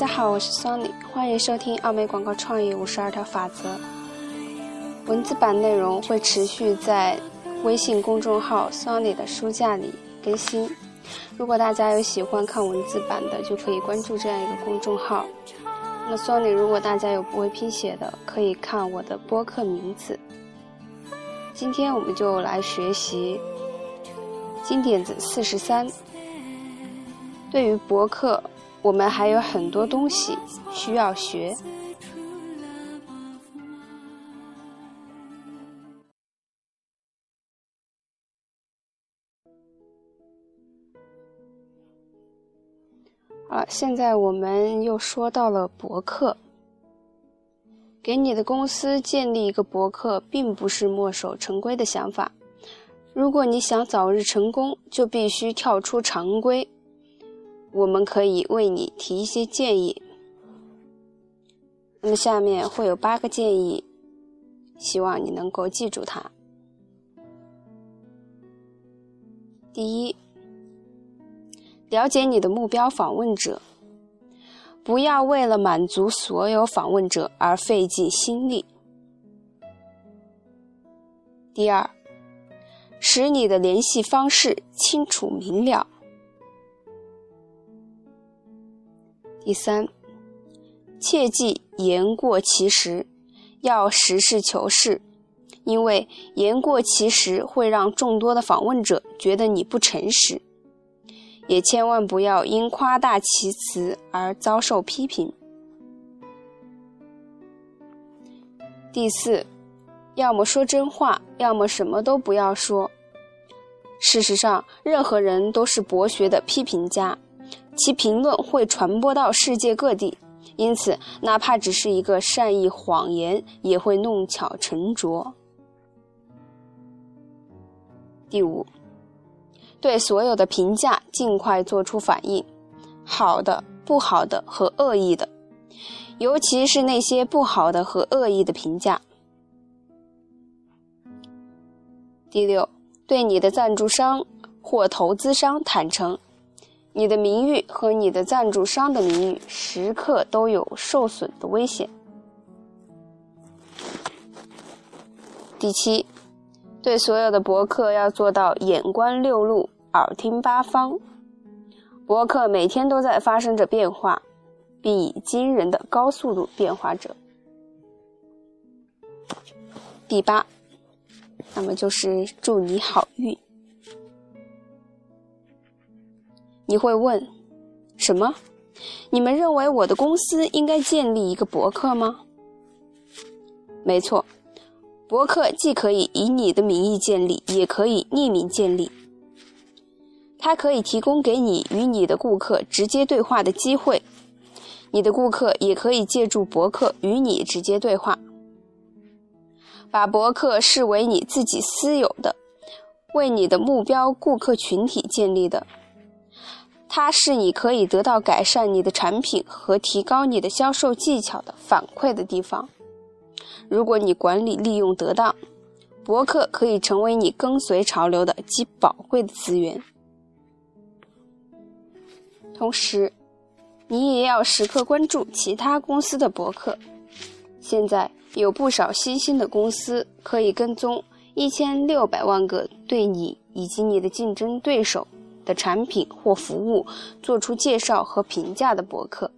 大家好，我是 Sony，欢迎收听奥美广告创意五十二条法则。文字版内容会持续在微信公众号 Sony 的书架里更新。如果大家有喜欢看文字版的，就可以关注这样一个公众号。那 Sony，如果大家有不会拼写的，可以看我的播客名字。今天我们就来学习金点子四十三。对于博客，我们还有很多东西需要学。好，现在我们又说到了博客。给你的公司建立一个博客，并不是墨守成规的想法。如果你想早日成功，就必须跳出常规。我们可以为你提一些建议。那么下面会有八个建议，希望你能够记住它。第一。了解你的目标访问者，不要为了满足所有访问者而费尽心力。第二，使你的联系方式清楚明了。第三，切记言过其实，要实事求是，因为言过其实会让众多的访问者觉得你不诚实。也千万不要因夸大其词而遭受批评。第四，要么说真话，要么什么都不要说。事实上，任何人都是博学的批评家，其评论会传播到世界各地，因此，哪怕只是一个善意谎言，也会弄巧成拙。第五。对所有的评价尽快做出反应，好的、不好的和恶意的，尤其是那些不好的和恶意的评价。第六，对你的赞助商或投资商坦诚，你的名誉和你的赞助商的名誉时刻都有受损的危险。第七。对所有的博客要做到眼观六路，耳听八方。博客每天都在发生着变化，并以惊人的高速度变化着。第八，那么就是祝你好运。你会问，什么？你们认为我的公司应该建立一个博客吗？没错。博客既可以以你的名义建立，也可以匿名建立。它可以提供给你与你的顾客直接对话的机会，你的顾客也可以借助博客与你直接对话。把博客视为你自己私有的，为你的目标顾客群体建立的。它是你可以得到改善你的产品和提高你的销售技巧的反馈的地方。如果你管理利用得当，博客可以成为你跟随潮流的极宝贵的资源。同时，你也要时刻关注其他公司的博客。现在有不少新兴的公司可以跟踪一千六百万个对你以及你的竞争对手的产品或服务做出介绍和评价的博客。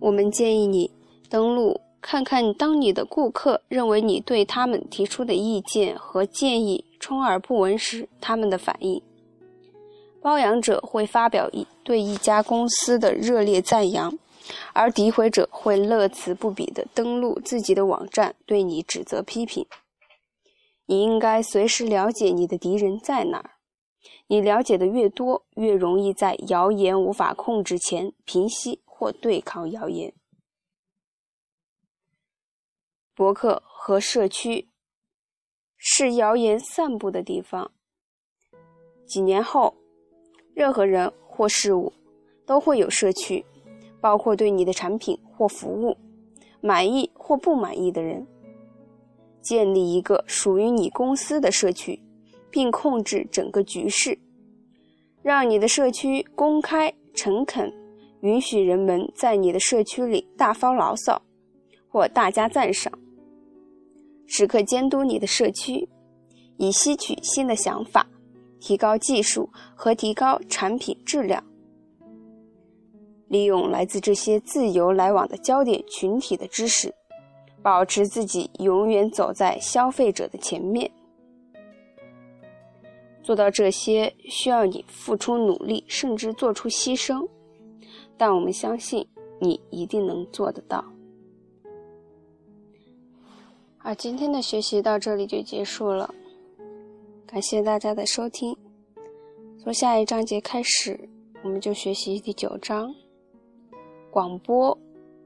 我们建议你登录看看，当你的顾客认为你对他们提出的意见和建议充耳不闻时，他们的反应。褒扬者会发表一对一家公司的热烈赞扬，而诋毁者会乐此不疲地登录自己的网站对你指责批评。你应该随时了解你的敌人在哪儿，你了解的越多，越容易在谣言无法控制前平息。或对抗谣言，博客和社区是谣言散布的地方。几年后，任何人或事物都会有社区，包括对你的产品或服务满意或不满意的人。建立一个属于你公司的社区，并控制整个局势，让你的社区公开。诚恳，允许人们在你的社区里大发牢骚，或大加赞赏。时刻监督你的社区，以吸取新的想法，提高技术和提高产品质量。利用来自这些自由来往的焦点群体的知识，保持自己永远走在消费者的前面。做到这些需要你付出努力，甚至做出牺牲，但我们相信你一定能做得到。好，今天的学习到这里就结束了，感谢大家的收听。从下一章节开始，我们就学习第九章：广播、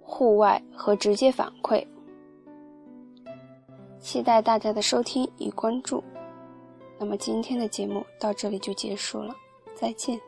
户外和直接反馈。期待大家的收听与关注。那么今天的节目到这里就结束了，再见。